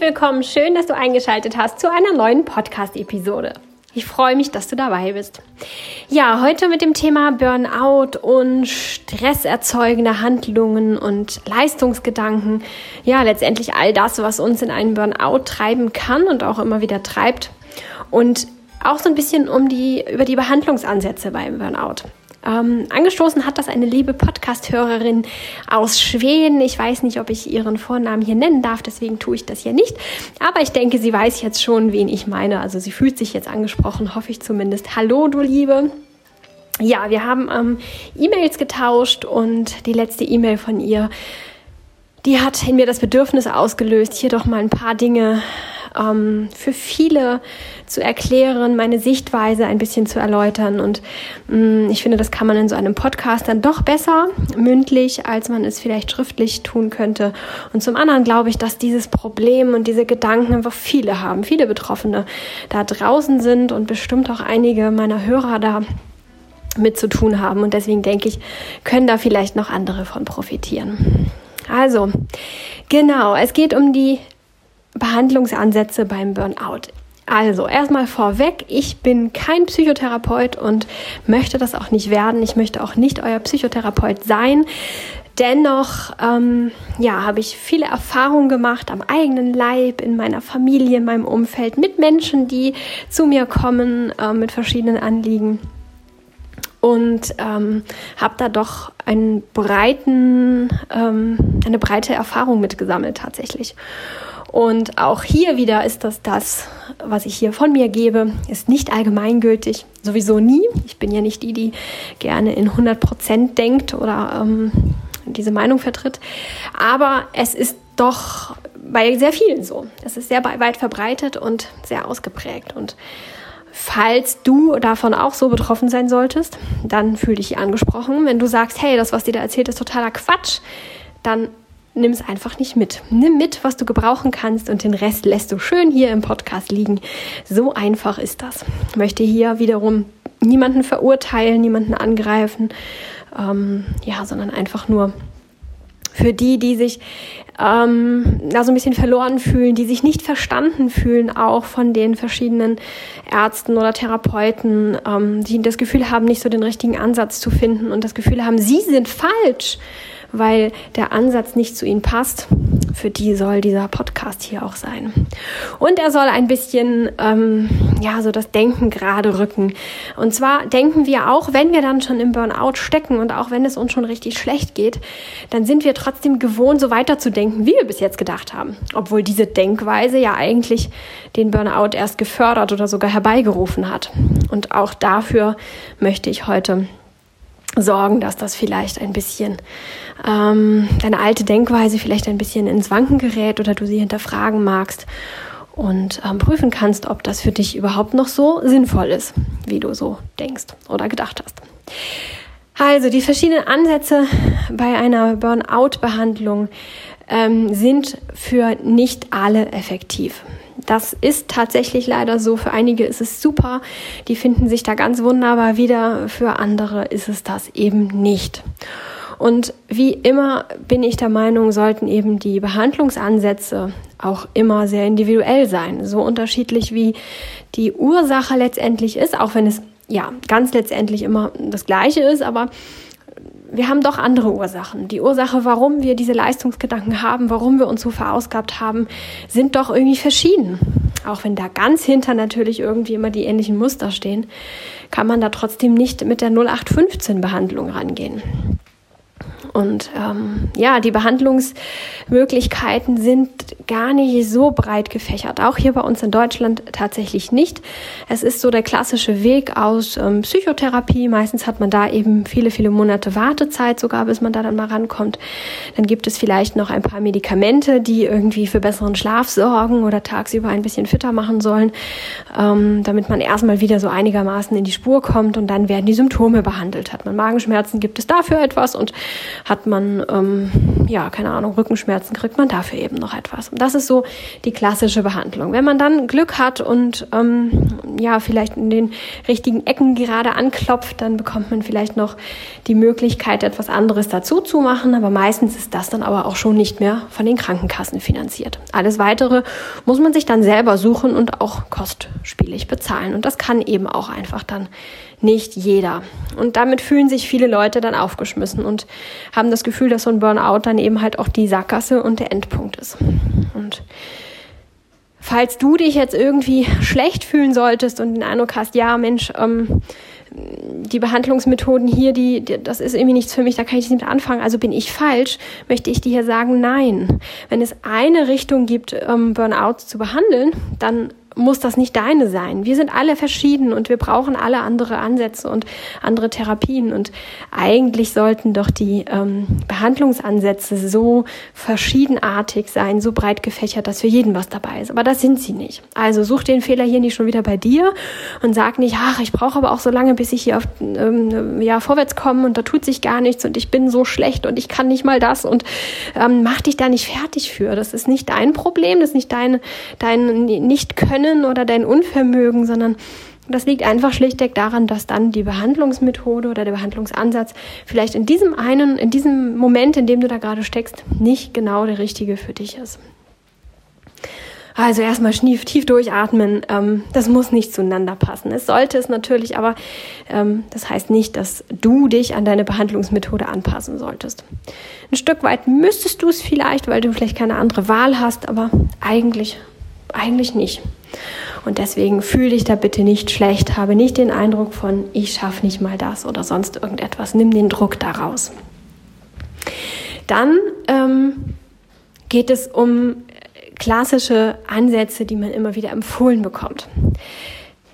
Willkommen, schön, dass du eingeschaltet hast zu einer neuen Podcast-Episode. Ich freue mich, dass du dabei bist. Ja, heute mit dem Thema Burnout und stresserzeugende Handlungen und Leistungsgedanken. Ja, letztendlich all das, was uns in einen Burnout treiben kann und auch immer wieder treibt. Und auch so ein bisschen um die, über die Behandlungsansätze beim Burnout. Ähm, angestoßen hat das eine liebe Podcast-Hörerin aus Schweden. Ich weiß nicht, ob ich ihren Vornamen hier nennen darf, deswegen tue ich das hier nicht. Aber ich denke, sie weiß jetzt schon, wen ich meine. Also sie fühlt sich jetzt angesprochen, hoffe ich zumindest. Hallo, du Liebe. Ja, wir haben ähm, E-Mails getauscht und die letzte E-Mail von ihr, die hat in mir das Bedürfnis ausgelöst, hier doch mal ein paar Dinge ähm, für viele zu erklären, meine Sichtweise ein bisschen zu erläutern. Und mh, mm, ich finde, das kann man in so einem Podcast dann doch besser mündlich, als man es vielleicht schriftlich tun könnte. Und zum anderen glaube ich, dass dieses Problem und diese Gedanken einfach viele haben, viele Betroffene da draußen sind und bestimmt auch einige meiner Hörer da mit zu tun haben. Und deswegen denke ich, können da vielleicht noch andere von profitieren. Also, genau, es geht um die Behandlungsansätze beim Burnout. Also erstmal vorweg, ich bin kein Psychotherapeut und möchte das auch nicht werden. Ich möchte auch nicht euer Psychotherapeut sein. Dennoch ähm, ja, habe ich viele Erfahrungen gemacht am eigenen Leib, in meiner Familie, in meinem Umfeld, mit Menschen, die zu mir kommen äh, mit verschiedenen Anliegen und ähm, habe da doch einen breiten, ähm, eine breite Erfahrung mitgesammelt tatsächlich. Und auch hier wieder ist das das, was ich hier von mir gebe, ist nicht allgemeingültig, sowieso nie. Ich bin ja nicht die, die gerne in 100 Prozent denkt oder ähm, diese Meinung vertritt. Aber es ist doch bei sehr vielen so. Es ist sehr weit verbreitet und sehr ausgeprägt. Und falls du davon auch so betroffen sein solltest, dann fühl dich angesprochen. Wenn du sagst, hey, das, was dir da erzählt, ist totaler Quatsch, dann nimm es einfach nicht mit. Nimm mit, was du gebrauchen kannst und den Rest lässt du schön hier im Podcast liegen. So einfach ist das. Ich möchte hier wiederum niemanden verurteilen, niemanden angreifen, ähm, ja, sondern einfach nur für die, die sich ähm, da so ein bisschen verloren fühlen, die sich nicht verstanden fühlen, auch von den verschiedenen Ärzten oder Therapeuten, ähm, die das Gefühl haben, nicht so den richtigen Ansatz zu finden und das Gefühl haben, sie sind falsch weil der Ansatz nicht zu ihnen passt. Für die soll dieser Podcast hier auch sein. Und er soll ein bisschen, ähm, ja, so das Denken gerade rücken. Und zwar denken wir auch, wenn wir dann schon im Burnout stecken und auch wenn es uns schon richtig schlecht geht, dann sind wir trotzdem gewohnt, so weiterzudenken, wie wir bis jetzt gedacht haben. Obwohl diese Denkweise ja eigentlich den Burnout erst gefördert oder sogar herbeigerufen hat. Und auch dafür möchte ich heute sorgen, dass das vielleicht ein bisschen ähm, deine alte Denkweise vielleicht ein bisschen ins Wanken gerät oder du sie hinterfragen magst und ähm, prüfen kannst, ob das für dich überhaupt noch so sinnvoll ist, wie du so denkst oder gedacht hast. Also die verschiedenen Ansätze bei einer Burnout-Behandlung ähm, sind für nicht alle effektiv. Das ist tatsächlich leider so. Für einige ist es super, die finden sich da ganz wunderbar wieder. Für andere ist es das eben nicht. Und wie immer bin ich der Meinung, sollten eben die Behandlungsansätze auch immer sehr individuell sein. So unterschiedlich wie die Ursache letztendlich ist, auch wenn es ja ganz letztendlich immer das Gleiche ist, aber wir haben doch andere Ursachen. Die Ursache, warum wir diese Leistungsgedanken haben, warum wir uns so verausgabt haben, sind doch irgendwie verschieden. Auch wenn da ganz hinter natürlich irgendwie immer die ähnlichen Muster stehen, kann man da trotzdem nicht mit der 0815 Behandlung rangehen. Und ähm, ja, die Behandlungsmöglichkeiten sind gar nicht so breit gefächert. Auch hier bei uns in Deutschland tatsächlich nicht. Es ist so der klassische Weg aus ähm, Psychotherapie. Meistens hat man da eben viele, viele Monate Wartezeit sogar, bis man da dann mal rankommt. Dann gibt es vielleicht noch ein paar Medikamente, die irgendwie für besseren Schlaf sorgen oder tagsüber ein bisschen fitter machen sollen, ähm, damit man erstmal wieder so einigermaßen in die Spur kommt und dann werden die Symptome behandelt. Hat man Magenschmerzen, gibt es dafür etwas und hat man, ähm, ja, keine Ahnung, Rückenschmerzen, kriegt man dafür eben noch etwas. Und das ist so die klassische Behandlung. Wenn man dann Glück hat und ähm, ja, vielleicht in den richtigen Ecken gerade anklopft, dann bekommt man vielleicht noch die Möglichkeit, etwas anderes dazu zu machen. Aber meistens ist das dann aber auch schon nicht mehr von den Krankenkassen finanziert. Alles weitere muss man sich dann selber suchen und auch kostspielig bezahlen. Und das kann eben auch einfach dann nicht jeder. Und damit fühlen sich viele Leute dann aufgeschmissen und haben das Gefühl, dass so ein Burnout dann eben halt auch die Sackgasse und der Endpunkt ist. Und falls du dich jetzt irgendwie schlecht fühlen solltest und den Eindruck hast, ja, Mensch, ähm, die Behandlungsmethoden hier, die, die, das ist irgendwie nichts für mich, da kann ich nicht mit anfangen, also bin ich falsch, möchte ich dir hier sagen, nein. Wenn es eine Richtung gibt, ähm, Burnout zu behandeln, dann muss das nicht deine sein. Wir sind alle verschieden und wir brauchen alle andere Ansätze und andere Therapien. Und eigentlich sollten doch die ähm, Behandlungsansätze so verschiedenartig sein, so breit gefächert, dass für jeden was dabei ist. Aber das sind sie nicht. Also such den Fehler hier nicht schon wieder bei dir und sag nicht, ach, ich brauche aber auch so lange, bis ich hier auf, ähm, ja, vorwärts komme und da tut sich gar nichts und ich bin so schlecht und ich kann nicht mal das und ähm, mach dich da nicht fertig für. Das ist nicht dein Problem, das ist nicht dein, dein Nicht-Können Können oder dein Unvermögen, sondern das liegt einfach schlichtweg daran, dass dann die Behandlungsmethode oder der Behandlungsansatz vielleicht in diesem einen, in diesem Moment, in dem du da gerade steckst, nicht genau der richtige für dich ist. Also erstmal schnief, tief durchatmen. Ähm, das muss nicht zueinander passen. Es sollte es natürlich, aber ähm, das heißt nicht, dass du dich an deine Behandlungsmethode anpassen solltest. Ein Stück weit müsstest du es vielleicht, weil du vielleicht keine andere Wahl hast, aber eigentlich, eigentlich nicht. Und deswegen fühle dich da bitte nicht schlecht, habe nicht den Eindruck von, ich schaffe nicht mal das oder sonst irgendetwas. Nimm den Druck daraus. Dann ähm, geht es um klassische Ansätze, die man immer wieder empfohlen bekommt.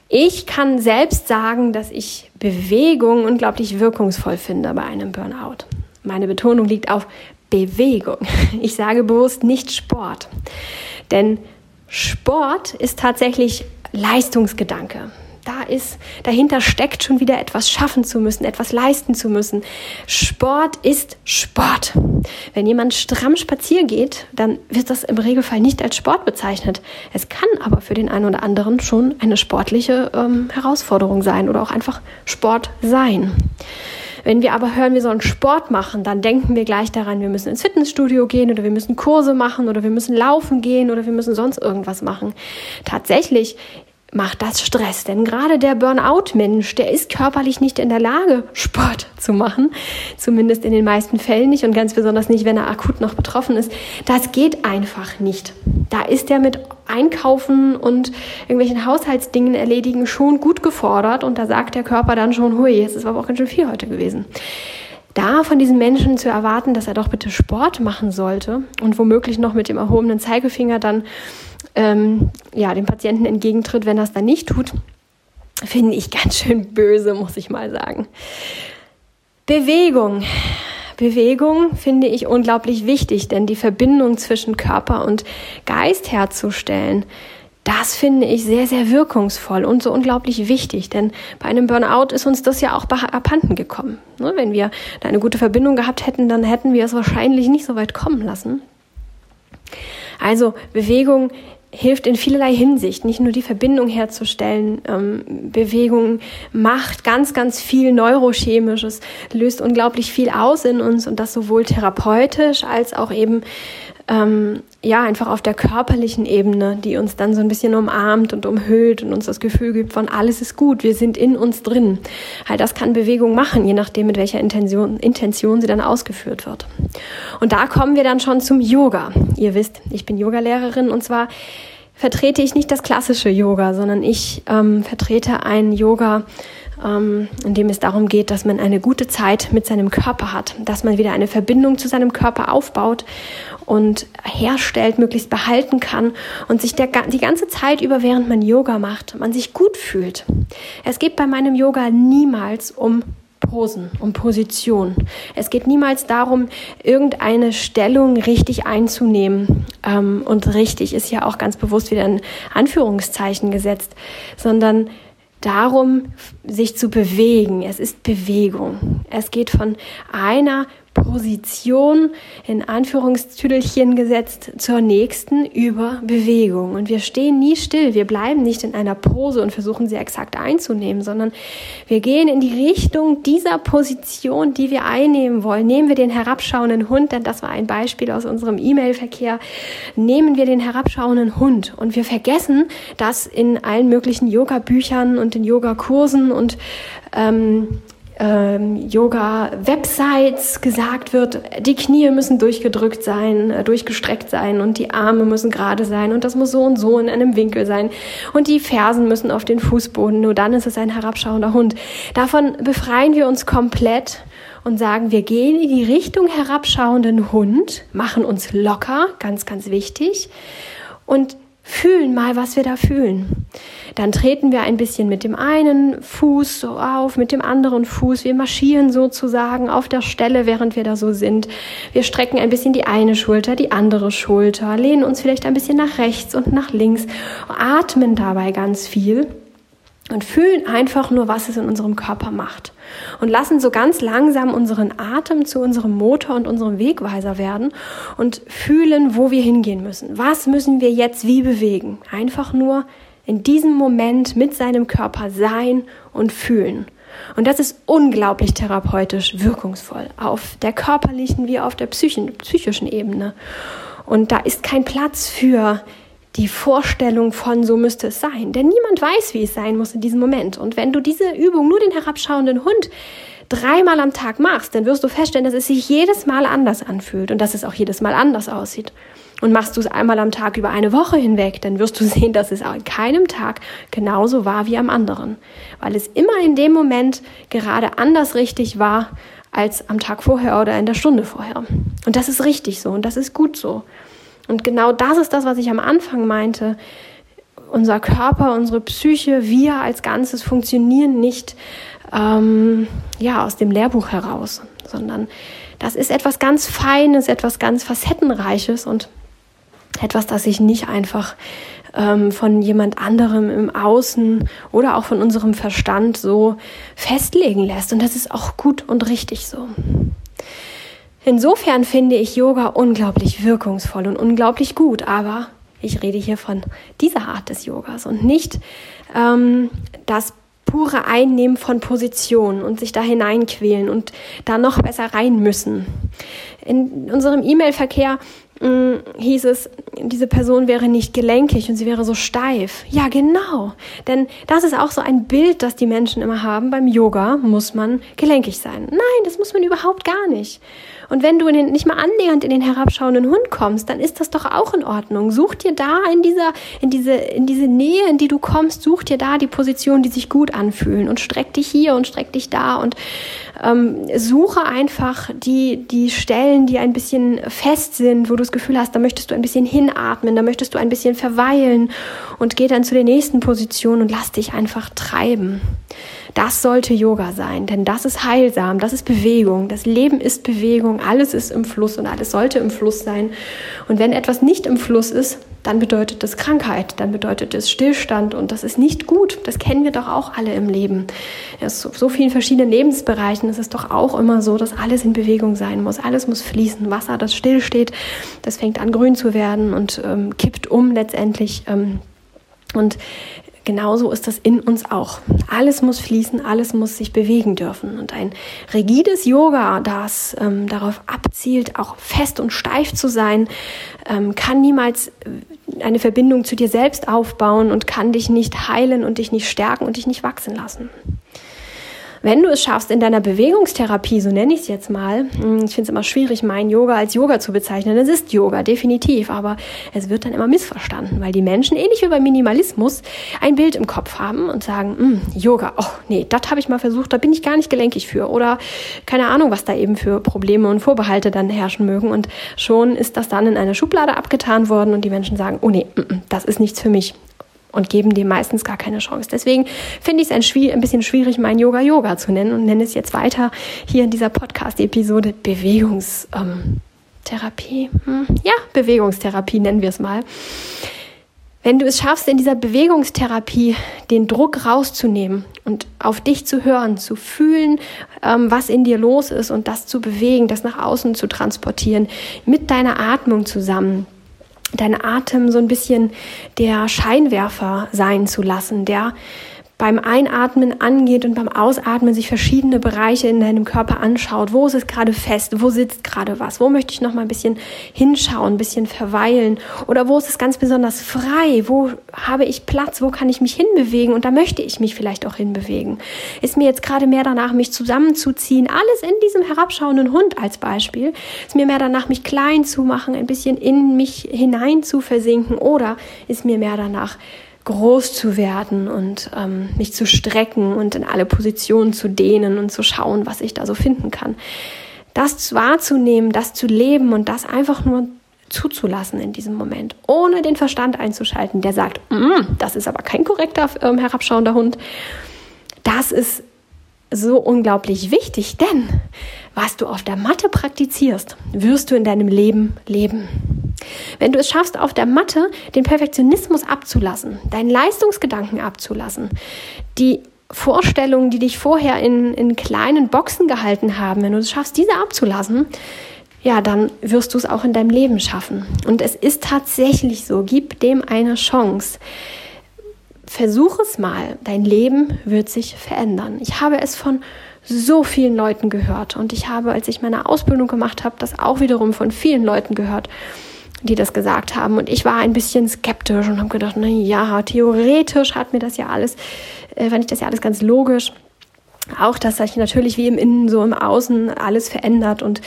Ich kann selbst sagen, dass ich Bewegung unglaublich wirkungsvoll finde bei einem Burnout. Meine Betonung liegt auf Bewegung. Ich sage bewusst nicht Sport. Denn Sport ist tatsächlich Leistungsgedanke. Da ist, dahinter steckt schon wieder etwas schaffen zu müssen, etwas leisten zu müssen. Sport ist Sport. Wenn jemand stramm spazieren geht, dann wird das im Regelfall nicht als Sport bezeichnet. Es kann aber für den einen oder anderen schon eine sportliche ähm, Herausforderung sein oder auch einfach Sport sein. Wenn wir aber hören, wir sollen Sport machen, dann denken wir gleich daran, wir müssen ins Fitnessstudio gehen oder wir müssen Kurse machen oder wir müssen laufen gehen oder wir müssen sonst irgendwas machen. Tatsächlich macht das Stress. Denn gerade der Burnout-Mensch, der ist körperlich nicht in der Lage, Sport zu machen. Zumindest in den meisten Fällen nicht und ganz besonders nicht, wenn er akut noch betroffen ist. Das geht einfach nicht. Da ist er mit Einkaufen und irgendwelchen Haushaltsdingen erledigen schon gut gefordert und da sagt der Körper dann schon, hui, es ist aber auch ganz schön viel heute gewesen da von diesen Menschen zu erwarten, dass er doch bitte Sport machen sollte und womöglich noch mit dem erhobenen Zeigefinger dann ähm, ja, dem Patienten entgegentritt, wenn er es dann nicht tut, finde ich ganz schön böse, muss ich mal sagen. Bewegung. Bewegung finde ich unglaublich wichtig, denn die Verbindung zwischen Körper und Geist herzustellen, das finde ich sehr, sehr wirkungsvoll und so unglaublich wichtig, denn bei einem Burnout ist uns das ja auch abhanden gekommen. Ne, wenn wir da eine gute Verbindung gehabt hätten, dann hätten wir es wahrscheinlich nicht so weit kommen lassen. Also Bewegung hilft in vielerlei Hinsicht, nicht nur die Verbindung herzustellen. Ähm, Bewegung macht ganz, ganz viel Neurochemisches, löst unglaublich viel aus in uns und das sowohl therapeutisch als auch eben ähm, ja einfach auf der körperlichen Ebene, die uns dann so ein bisschen umarmt und umhüllt und uns das Gefühl gibt von alles ist gut, wir sind in uns drin. Halt, das kann Bewegung machen, je nachdem mit welcher Intention, Intention sie dann ausgeführt wird. Und da kommen wir dann schon zum Yoga. Ihr wisst, ich bin Yogalehrerin und zwar vertrete ich nicht das klassische Yoga, sondern ich ähm, vertrete ein Yoga, ähm, in dem es darum geht, dass man eine gute Zeit mit seinem Körper hat, dass man wieder eine Verbindung zu seinem Körper aufbaut und herstellt, möglichst behalten kann und sich der, die ganze Zeit über, während man Yoga macht, man sich gut fühlt. Es geht bei meinem Yoga niemals um Posen, um Position. Es geht niemals darum, irgendeine Stellung richtig einzunehmen. Ähm, und richtig ist ja auch ganz bewusst wieder ein Anführungszeichen gesetzt, sondern darum, sich zu bewegen. Es ist Bewegung. Es geht von einer Position in Anführungstüdelchen gesetzt zur nächsten über Bewegung. Und wir stehen nie still. Wir bleiben nicht in einer Pose und versuchen sie exakt einzunehmen, sondern wir gehen in die Richtung dieser Position, die wir einnehmen wollen. Nehmen wir den herabschauenden Hund, denn das war ein Beispiel aus unserem E-Mail-Verkehr. Nehmen wir den herabschauenden Hund und wir vergessen, dass in allen möglichen Yoga-Büchern und in Yoga-Kursen und ähm, ähm, Yoga-Websites gesagt wird, die Knie müssen durchgedrückt sein, äh, durchgestreckt sein und die Arme müssen gerade sein und das muss so und so in einem Winkel sein und die Fersen müssen auf den Fußboden, nur dann ist es ein herabschauender Hund. Davon befreien wir uns komplett und sagen, wir gehen in die Richtung herabschauenden Hund, machen uns locker, ganz, ganz wichtig und fühlen mal, was wir da fühlen. Dann treten wir ein bisschen mit dem einen Fuß so auf, mit dem anderen Fuß. Wir marschieren sozusagen auf der Stelle, während wir da so sind. Wir strecken ein bisschen die eine Schulter, die andere Schulter, lehnen uns vielleicht ein bisschen nach rechts und nach links, atmen dabei ganz viel und fühlen einfach nur, was es in unserem Körper macht. Und lassen so ganz langsam unseren Atem zu unserem Motor und unserem Wegweiser werden und fühlen, wo wir hingehen müssen. Was müssen wir jetzt wie bewegen? Einfach nur in diesem Moment mit seinem Körper sein und fühlen. Und das ist unglaublich therapeutisch wirkungsvoll auf der körperlichen wie auf der psychischen Ebene. Und da ist kein Platz für die Vorstellung von, so müsste es sein. Denn niemand weiß, wie es sein muss in diesem Moment. Und wenn du diese Übung, nur den herabschauenden Hund, dreimal am Tag machst, dann wirst du feststellen, dass es sich jedes Mal anders anfühlt und dass es auch jedes Mal anders aussieht. Und machst du es einmal am Tag über eine Woche hinweg, dann wirst du sehen, dass es an keinem Tag genauso war wie am anderen. Weil es immer in dem Moment gerade anders richtig war als am Tag vorher oder in der Stunde vorher. Und das ist richtig so und das ist gut so. Und genau das ist das, was ich am Anfang meinte. Unser Körper, unsere Psyche, wir als Ganzes funktionieren nicht ähm, ja, aus dem Lehrbuch heraus, sondern das ist etwas ganz Feines, etwas ganz Facettenreiches und etwas, das sich nicht einfach ähm, von jemand anderem im Außen oder auch von unserem Verstand so festlegen lässt. Und das ist auch gut und richtig so. Insofern finde ich Yoga unglaublich wirkungsvoll und unglaublich gut, aber ich rede hier von dieser Art des Yogas und nicht ähm, das pure Einnehmen von Positionen und sich da hineinquälen und da noch besser rein müssen. In unserem E-Mail-Verkehr mm, hieß es, diese Person wäre nicht gelenkig und sie wäre so steif. Ja, genau. Denn das ist auch so ein Bild, das die Menschen immer haben. Beim Yoga muss man gelenkig sein. Nein, das muss man überhaupt gar nicht. Und wenn du den, nicht mal annähernd in den herabschauenden Hund kommst, dann ist das doch auch in Ordnung. Such dir da in dieser, in diese, in diese Nähe, in die du kommst, such dir da die Positionen, die sich gut anfühlen und streck dich hier und streck dich da und ähm, suche einfach die, die Stellen, die ein bisschen fest sind, wo du das Gefühl hast, da möchtest du ein bisschen hinatmen, da möchtest du ein bisschen verweilen und geh dann zu der nächsten Position und lass dich einfach treiben. Das sollte Yoga sein, denn das ist heilsam, das ist Bewegung. Das Leben ist Bewegung, alles ist im Fluss und alles sollte im Fluss sein. Und wenn etwas nicht im Fluss ist, dann bedeutet das Krankheit, dann bedeutet es Stillstand und das ist nicht gut. Das kennen wir doch auch alle im Leben. In so vielen verschiedenen Lebensbereichen ist es doch auch immer so, dass alles in Bewegung sein muss. Alles muss fließen. Wasser, das stillsteht, das fängt an grün zu werden und ähm, kippt um letztendlich. Ähm, und genauso ist das in uns auch. Alles muss fließen, alles muss sich bewegen dürfen. Und ein rigides Yoga, das ähm, darauf abzielt, auch fest und steif zu sein, ähm, kann niemals äh, eine Verbindung zu dir selbst aufbauen und kann dich nicht heilen und dich nicht stärken und dich nicht wachsen lassen. Wenn du es schaffst, in deiner Bewegungstherapie, so nenne ich es jetzt mal, hm, ich finde es immer schwierig, mein Yoga als Yoga zu bezeichnen. Es ist Yoga, definitiv, aber es wird dann immer missverstanden, weil die Menschen, ähnlich wie beim Minimalismus, ein Bild im Kopf haben und sagen, hm, Yoga, oh nee, das habe ich mal versucht, da bin ich gar nicht gelenkig für. Oder keine Ahnung, was da eben für Probleme und Vorbehalte dann herrschen mögen. Und schon ist das dann in eine Schublade abgetan worden und die Menschen sagen, oh nee, mm, mm, das ist nichts für mich und geben dem meistens gar keine Chance. Deswegen finde ich es ein, bisschen schwierig, mein Yoga Yoga zu nennen und nenne es jetzt weiter hier in dieser Podcast-Episode Bewegungstherapie. Ähm, hm, ja, Bewegungstherapie nennen wir es mal. Wenn du es schaffst, in dieser Bewegungstherapie den Druck rauszunehmen und auf dich zu hören, zu fühlen, ähm, was in dir los ist und das zu bewegen, das nach außen zu transportieren, mit deiner Atmung zusammen, deinen Atem so ein bisschen der Scheinwerfer sein zu lassen, der beim Einatmen angeht und beim Ausatmen sich verschiedene Bereiche in deinem Körper anschaut. Wo ist es gerade fest? Wo sitzt gerade was? Wo möchte ich noch mal ein bisschen hinschauen, ein bisschen verweilen? Oder wo ist es ganz besonders frei? Wo habe ich Platz? Wo kann ich mich hinbewegen? Und da möchte ich mich vielleicht auch hinbewegen. Ist mir jetzt gerade mehr danach, mich zusammenzuziehen? Alles in diesem herabschauenden Hund als Beispiel. Ist mir mehr danach, mich klein zu machen, ein bisschen in mich hinein zu versinken? Oder ist mir mehr danach, groß zu werden und ähm, mich zu strecken und in alle Positionen zu dehnen und zu schauen, was ich da so finden kann. Das wahrzunehmen, das zu leben und das einfach nur zuzulassen in diesem Moment, ohne den Verstand einzuschalten, der sagt, mm, das ist aber kein korrekter ähm, herabschauender Hund. Das ist so unglaublich wichtig, denn was du auf der Matte praktizierst, wirst du in deinem Leben leben. Wenn du es schaffst, auf der Matte den Perfektionismus abzulassen, deinen Leistungsgedanken abzulassen, die Vorstellungen, die dich vorher in, in kleinen Boxen gehalten haben, wenn du es schaffst, diese abzulassen, ja, dann wirst du es auch in deinem Leben schaffen. Und es ist tatsächlich so, gib dem eine Chance. Versuch es mal, dein Leben wird sich verändern. Ich habe es von so vielen Leuten gehört und ich habe, als ich meine Ausbildung gemacht habe, das auch wiederum von vielen Leuten gehört die das gesagt haben. Und ich war ein bisschen skeptisch und habe gedacht, na ja, theoretisch hat mir das ja alles, äh, fand ich das ja alles ganz logisch. Auch, dass sich natürlich wie im Innen so im Außen alles verändert und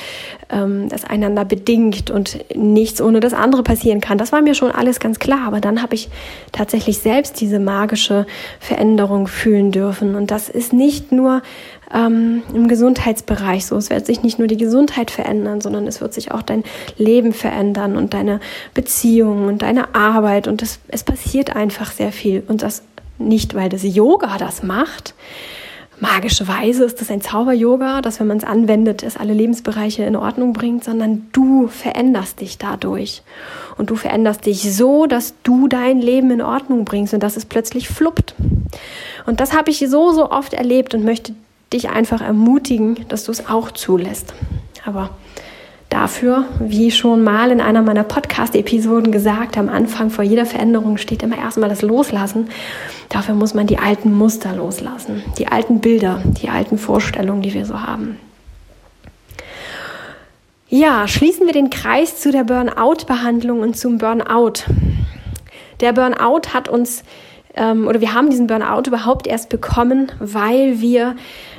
ähm, das einander bedingt und nichts ohne das andere passieren kann. Das war mir schon alles ganz klar. Aber dann habe ich tatsächlich selbst diese magische Veränderung fühlen dürfen. Und das ist nicht nur ähm, im Gesundheitsbereich so. Es wird sich nicht nur die Gesundheit verändern, sondern es wird sich auch dein Leben verändern und deine Beziehungen und deine Arbeit. Und es, es passiert einfach sehr viel. Und das nicht, weil das Yoga das macht. Magische Weise ist das ein Zauber-Yoga, das, wenn man es anwendet, es alle Lebensbereiche in Ordnung bringt, sondern du veränderst dich dadurch. Und du veränderst dich so, dass du dein Leben in Ordnung bringst und dass es plötzlich fluppt. Und das habe ich so, so oft erlebt und möchte dich einfach ermutigen, dass du es auch zulässt. Aber dafür, wie schon mal in einer meiner Podcast-Episoden gesagt, am Anfang vor jeder Veränderung steht immer erstmal das Loslassen. Dafür muss man die alten Muster loslassen, die alten Bilder, die alten Vorstellungen, die wir so haben. Ja, schließen wir den Kreis zu der Burnout-Behandlung und zum Burnout. Der Burnout hat uns, ähm, oder wir haben diesen Burnout überhaupt erst bekommen, weil wir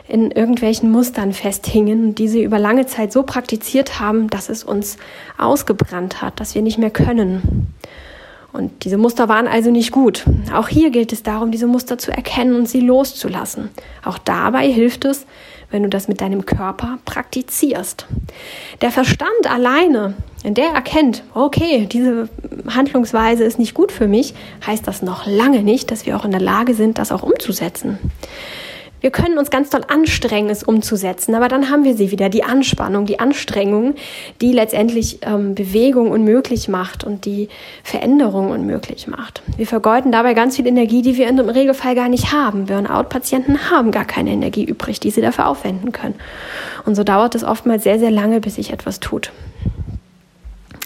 in irgendwelchen Mustern festhingen und diese über lange Zeit so praktiziert haben, dass es uns ausgebrannt hat, dass wir nicht mehr können. Und diese Muster waren also nicht gut. Auch hier gilt es darum, diese Muster zu erkennen und sie loszulassen. Auch dabei hilft es, wenn du das mit deinem Körper praktizierst. Der Verstand alleine, der erkennt, okay, diese Handlungsweise ist nicht gut für mich, heißt das noch lange nicht, dass wir auch in der Lage sind, das auch umzusetzen. Wir können uns ganz toll anstrengen, es umzusetzen, aber dann haben wir sie wieder, die Anspannung, die Anstrengung, die letztendlich ähm, Bewegung unmöglich macht und die Veränderung unmöglich macht. Wir vergeuden dabei ganz viel Energie, die wir im Regelfall gar nicht haben. Burnout-Patienten haben gar keine Energie übrig, die sie dafür aufwenden können. Und so dauert es oftmals sehr, sehr lange, bis sich etwas tut.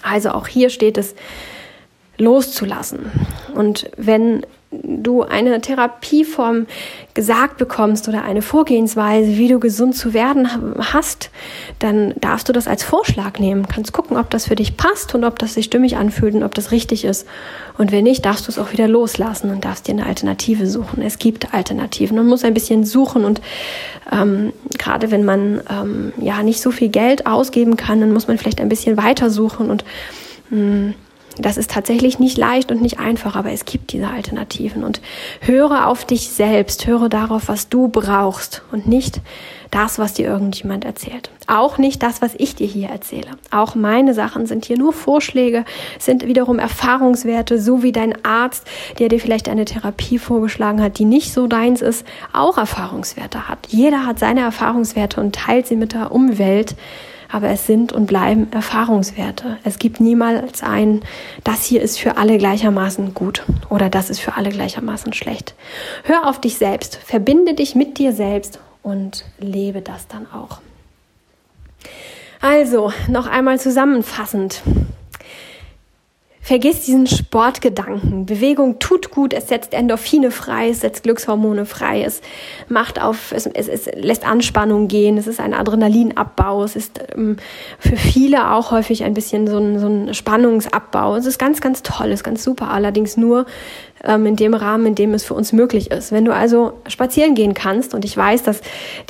Also auch hier steht es, loszulassen. Und wenn du eine Therapieform gesagt bekommst oder eine Vorgehensweise, wie du gesund zu werden hast, dann darfst du das als Vorschlag nehmen. Kannst gucken, ob das für dich passt und ob das sich stimmig anfühlt und ob das richtig ist. Und wenn nicht, darfst du es auch wieder loslassen und darfst dir eine Alternative suchen. Es gibt Alternativen. Man muss ein bisschen suchen und ähm, gerade wenn man ähm, ja nicht so viel Geld ausgeben kann, dann muss man vielleicht ein bisschen weiter suchen und mh, mm, das ist tatsächlich nicht leicht und nicht einfach, aber es gibt diese Alternativen. Und höre auf dich selbst, höre darauf, was du brauchst und nicht das, was dir irgendjemand erzählt. Auch nicht das, was ich dir hier erzähle. Auch meine Sachen sind hier nur Vorschläge, sind wiederum Erfahrungswerte, so wie dein Arzt, der dir vielleicht eine Therapie vorgeschlagen hat, die nicht so deins ist, auch Erfahrungswerte hat. Jeder hat seine Erfahrungswerte und teilt sie mit der Umwelt aber es sind und bleiben Erfahrungswerte. Es gibt niemals ein, das hier ist für alle gleichermaßen gut oder das ist für alle gleichermaßen schlecht. Hör auf dich selbst, verbinde dich mit dir selbst und lebe das dann auch. Also, noch einmal zusammenfassend. Vergiss diesen Sportgedanken. Bewegung tut gut, es setzt Endorphine frei, es setzt Glückshormone frei, es macht auf, es, es, es lässt Anspannung gehen, es ist ein Adrenalinabbau, es ist ähm, für viele auch häufig ein bisschen so ein, so ein Spannungsabbau. Es ist ganz, ganz toll, es ist ganz super, allerdings nur, ähm, in dem Rahmen, in dem es für uns möglich ist. Wenn du also spazieren gehen kannst, und ich weiß, dass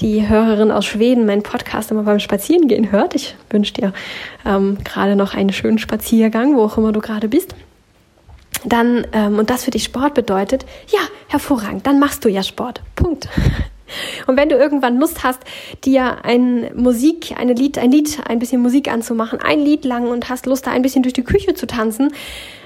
die Hörerin aus Schweden meinen Podcast immer beim Spazierengehen hört, ich wünsche dir ähm, gerade noch einen schönen Spaziergang, wo auch immer du gerade bist dann ähm, und das für dich Sport bedeutet, ja, hervorragend, dann machst du ja Sport. Punkt. Und wenn du irgendwann Lust hast, dir ein Musik, eine Lied, ein Lied, ein bisschen Musik anzumachen, ein Lied lang und hast Lust, da ein bisschen durch die Küche zu tanzen,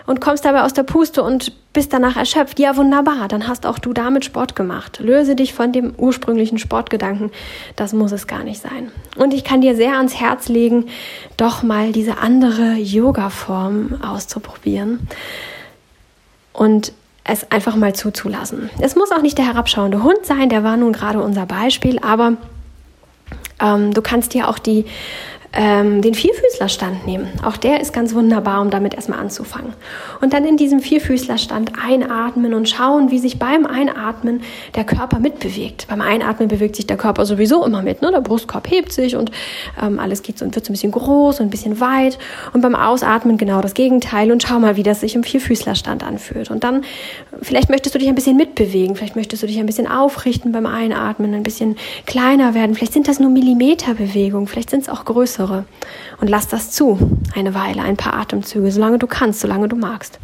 und kommst dabei aus der Puste und bist danach erschöpft, ja wunderbar, dann hast auch du damit Sport gemacht. Löse dich von dem ursprünglichen Sportgedanken, das muss es gar nicht sein. Und ich kann dir sehr ans Herz legen, doch mal diese andere Yoga-Form auszuprobieren und es einfach mal zuzulassen. Es muss auch nicht der herabschauende Hund sein, der war nun gerade unser Beispiel, aber ähm, du kannst dir auch die ähm, den Vierfüßlerstand nehmen. Auch der ist ganz wunderbar, um damit erstmal anzufangen. Und dann in diesem Vierfüßlerstand einatmen und schauen, wie sich beim Einatmen der Körper mitbewegt. Beim Einatmen bewegt sich der Körper sowieso immer mit. Ne? Der Brustkorb hebt sich und ähm, alles geht so und wird so ein bisschen groß und ein bisschen weit. Und beim Ausatmen genau das Gegenteil. Und schau mal, wie das sich im Vierfüßlerstand anfühlt. Und dann, vielleicht möchtest du dich ein bisschen mitbewegen. Vielleicht möchtest du dich ein bisschen aufrichten beim Einatmen, ein bisschen kleiner werden. Vielleicht sind das nur Millimeterbewegungen. Vielleicht sind es auch größere größere. Und lass das zu, eine Weile, ein paar Atemzüge, solange du kannst, solange du magst.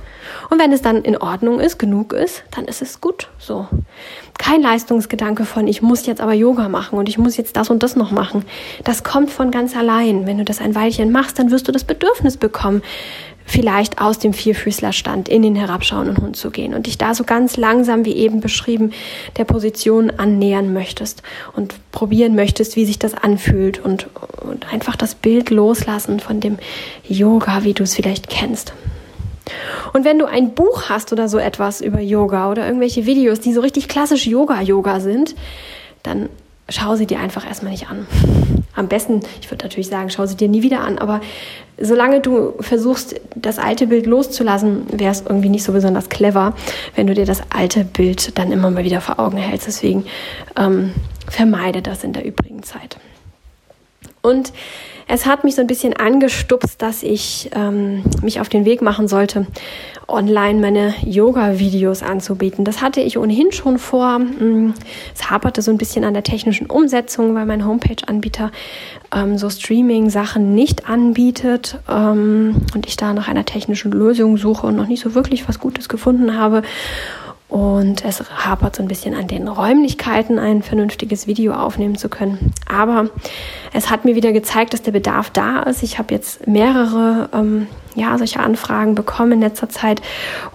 Und wenn es dann in Ordnung ist, genug ist, dann ist es gut so. Kein Leistungsgedanke von, ich muss jetzt aber Yoga machen und ich muss jetzt das und das noch machen. Das kommt von ganz allein. Wenn du das ein Weilchen machst, dann wirst du das Bedürfnis bekommen, vielleicht aus dem Vierfüßlerstand in den herabschauenden Hund zu gehen und dich da so ganz langsam, wie eben beschrieben, der Position annähern möchtest und probieren möchtest, wie sich das anfühlt und, und einfach das Bild loslassen von dem Yoga, wie du es vielleicht kennst. Und wenn du ein Buch hast oder so etwas über Yoga oder irgendwelche Videos, die so richtig klassisch Yoga-Yoga sind, dann schau sie dir einfach erstmal nicht an. Am besten, ich würde natürlich sagen, schau sie dir nie wieder an, aber solange du versuchst, das alte Bild loszulassen, wäre es irgendwie nicht so besonders clever, wenn du dir das alte Bild dann immer mal wieder vor Augen hältst. Deswegen ähm, vermeide das in der übrigen Zeit. Und es hat mich so ein bisschen angestupst, dass ich ähm, mich auf den Weg machen sollte, online meine Yoga-Videos anzubieten. Das hatte ich ohnehin schon vor. Mm, es haperte so ein bisschen an der technischen Umsetzung, weil mein Homepage-Anbieter ähm, so Streaming-Sachen nicht anbietet ähm, und ich da nach einer technischen Lösung suche und noch nicht so wirklich was Gutes gefunden habe. Und es hapert so ein bisschen an den Räumlichkeiten, ein vernünftiges Video aufnehmen zu können. Aber es hat mir wieder gezeigt, dass der Bedarf da ist. Ich habe jetzt mehrere ähm, ja, solche Anfragen bekommen in letzter Zeit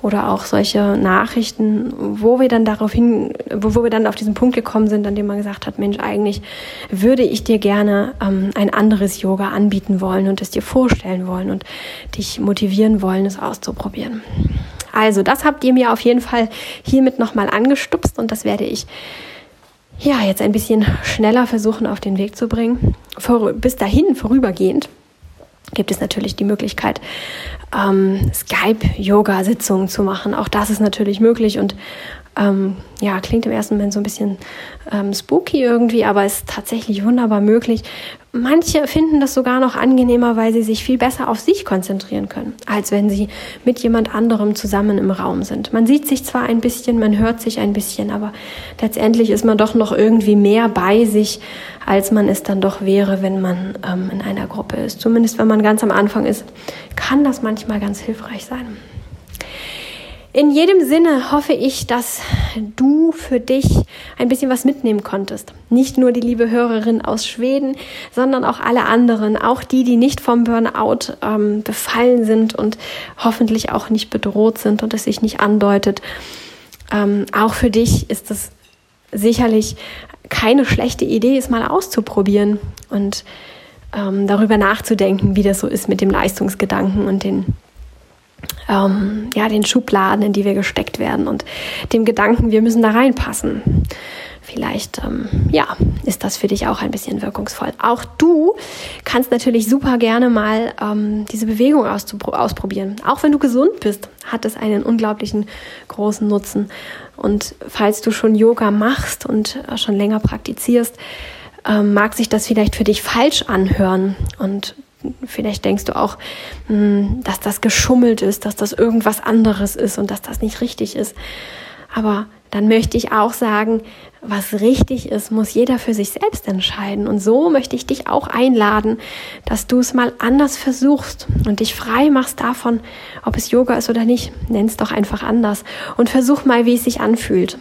oder auch solche Nachrichten, wo wir dann darauf hin, wo, wir dann auf diesen Punkt gekommen sind, an dem man gesagt hat, Mensch, eigentlich würde ich dir gerne ähm, ein anderes Yoga anbieten wollen und es dir vorstellen wollen und dich motivieren wollen, es auszuprobieren. Also, das habt ihr mir auf jeden Fall hiermit nochmal angestupst und das werde ich ja jetzt ein bisschen schneller versuchen auf den Weg zu bringen. Vor, bis dahin vorübergehend gibt es natürlich die Möglichkeit, ähm, Skype-Yoga-Sitzungen zu machen. Auch das ist natürlich möglich und ähm, ja, klingt im ersten Moment so ein bisschen ähm, spooky irgendwie, aber ist tatsächlich wunderbar möglich. Manche finden das sogar noch angenehmer, weil sie sich viel besser auf sich konzentrieren können, als wenn sie mit jemand anderem zusammen im Raum sind. Man sieht sich zwar ein bisschen, man hört sich ein bisschen, aber letztendlich ist man doch noch irgendwie mehr bei sich, als man es dann doch wäre, wenn man ähm, in einer Gruppe ist. Zumindest wenn man ganz am Anfang ist, kann das manchmal ganz hilfreich sein. In jedem Sinne hoffe ich, dass du für dich ein bisschen was mitnehmen konntest. Nicht nur die liebe Hörerin aus Schweden, sondern auch alle anderen, auch die, die nicht vom Burnout ähm, befallen sind und hoffentlich auch nicht bedroht sind und es sich nicht andeutet. Ähm, auch für dich ist es sicherlich keine schlechte Idee, es mal auszuprobieren und ähm, darüber nachzudenken, wie das so ist mit dem Leistungsgedanken und den ähm, ja, den Schubladen, in die wir gesteckt werden und dem Gedanken, wir müssen da reinpassen. Vielleicht, ähm, ja, ist das für dich auch ein bisschen wirkungsvoll. Auch du kannst natürlich super gerne mal ähm, diese Bewegung ausprobieren. Auch wenn du gesund bist, hat es einen unglaublichen großen Nutzen. Und falls du schon Yoga machst und äh, schon länger praktizierst, ähm, mag sich das vielleicht für dich falsch anhören. Und vielleicht denkst du auch, hm, dass das geschummelt ist, dass das irgendwas anderes ist und dass das nicht richtig ist. Aber dann möchte ich auch sagen, was richtig ist, muss jeder für sich selbst entscheiden. Und so möchte ich dich auch einladen, dass du es mal anders versuchst und dich frei machst davon, ob es Yoga ist oder nicht. Nenn es doch einfach anders und versuch mal, wie es sich anfühlt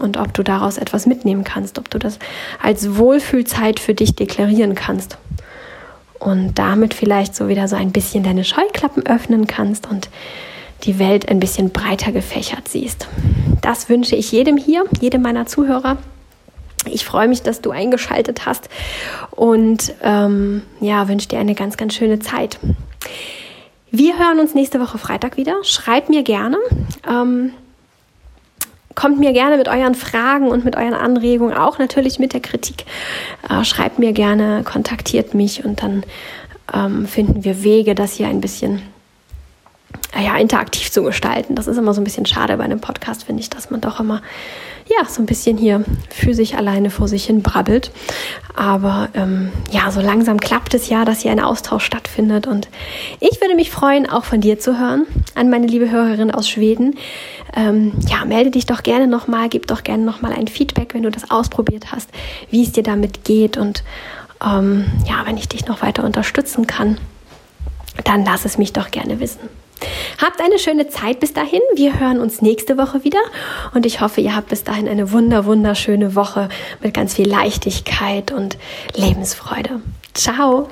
und ob du daraus etwas mitnehmen kannst, ob du das als Wohlfühlzeit für dich deklarieren kannst und damit vielleicht so wieder so ein bisschen deine Scheuklappen öffnen kannst und die Welt ein bisschen breiter gefächert siehst. Das wünsche ich jedem hier, jedem meiner Zuhörer. Ich freue mich, dass du eingeschaltet hast und ähm, ja, wünsche dir eine ganz, ganz schöne Zeit. Wir hören uns nächste Woche Freitag wieder. Schreib mir gerne. Ähm, kommt mir gerne mit euren Fragen und mit euren Anregungen, auch natürlich mit der Kritik. Äh, schreibt mir gerne, kontaktiert mich und dann ähm, finden wir Wege, das hier ein bisschen äh, ja, interaktiv zu gestalten. Das ist immer so ein bisschen schade bei einem Podcast, finde ich, dass man doch immer ja, so ein bisschen hier für sich alleine vor sich hin brabbelt. Aber ähm, ja, so langsam klappt es ja, dass hier ein Austausch stattfindet. Und ich würde mich freuen, auch von dir zu hören, an meine liebe Hörerin aus Schweden. Ähm, ja, melde dich doch gerne nochmal, gib doch gerne nochmal ein Feedback, wenn du das ausprobiert hast, wie es dir damit geht. Und ähm, ja, wenn ich dich noch weiter unterstützen kann, dann lass es mich doch gerne wissen. Habt eine schöne Zeit bis dahin. Wir hören uns nächste Woche wieder und ich hoffe, ihr habt bis dahin eine wunder, wunderschöne Woche mit ganz viel Leichtigkeit und Lebensfreude. Ciao!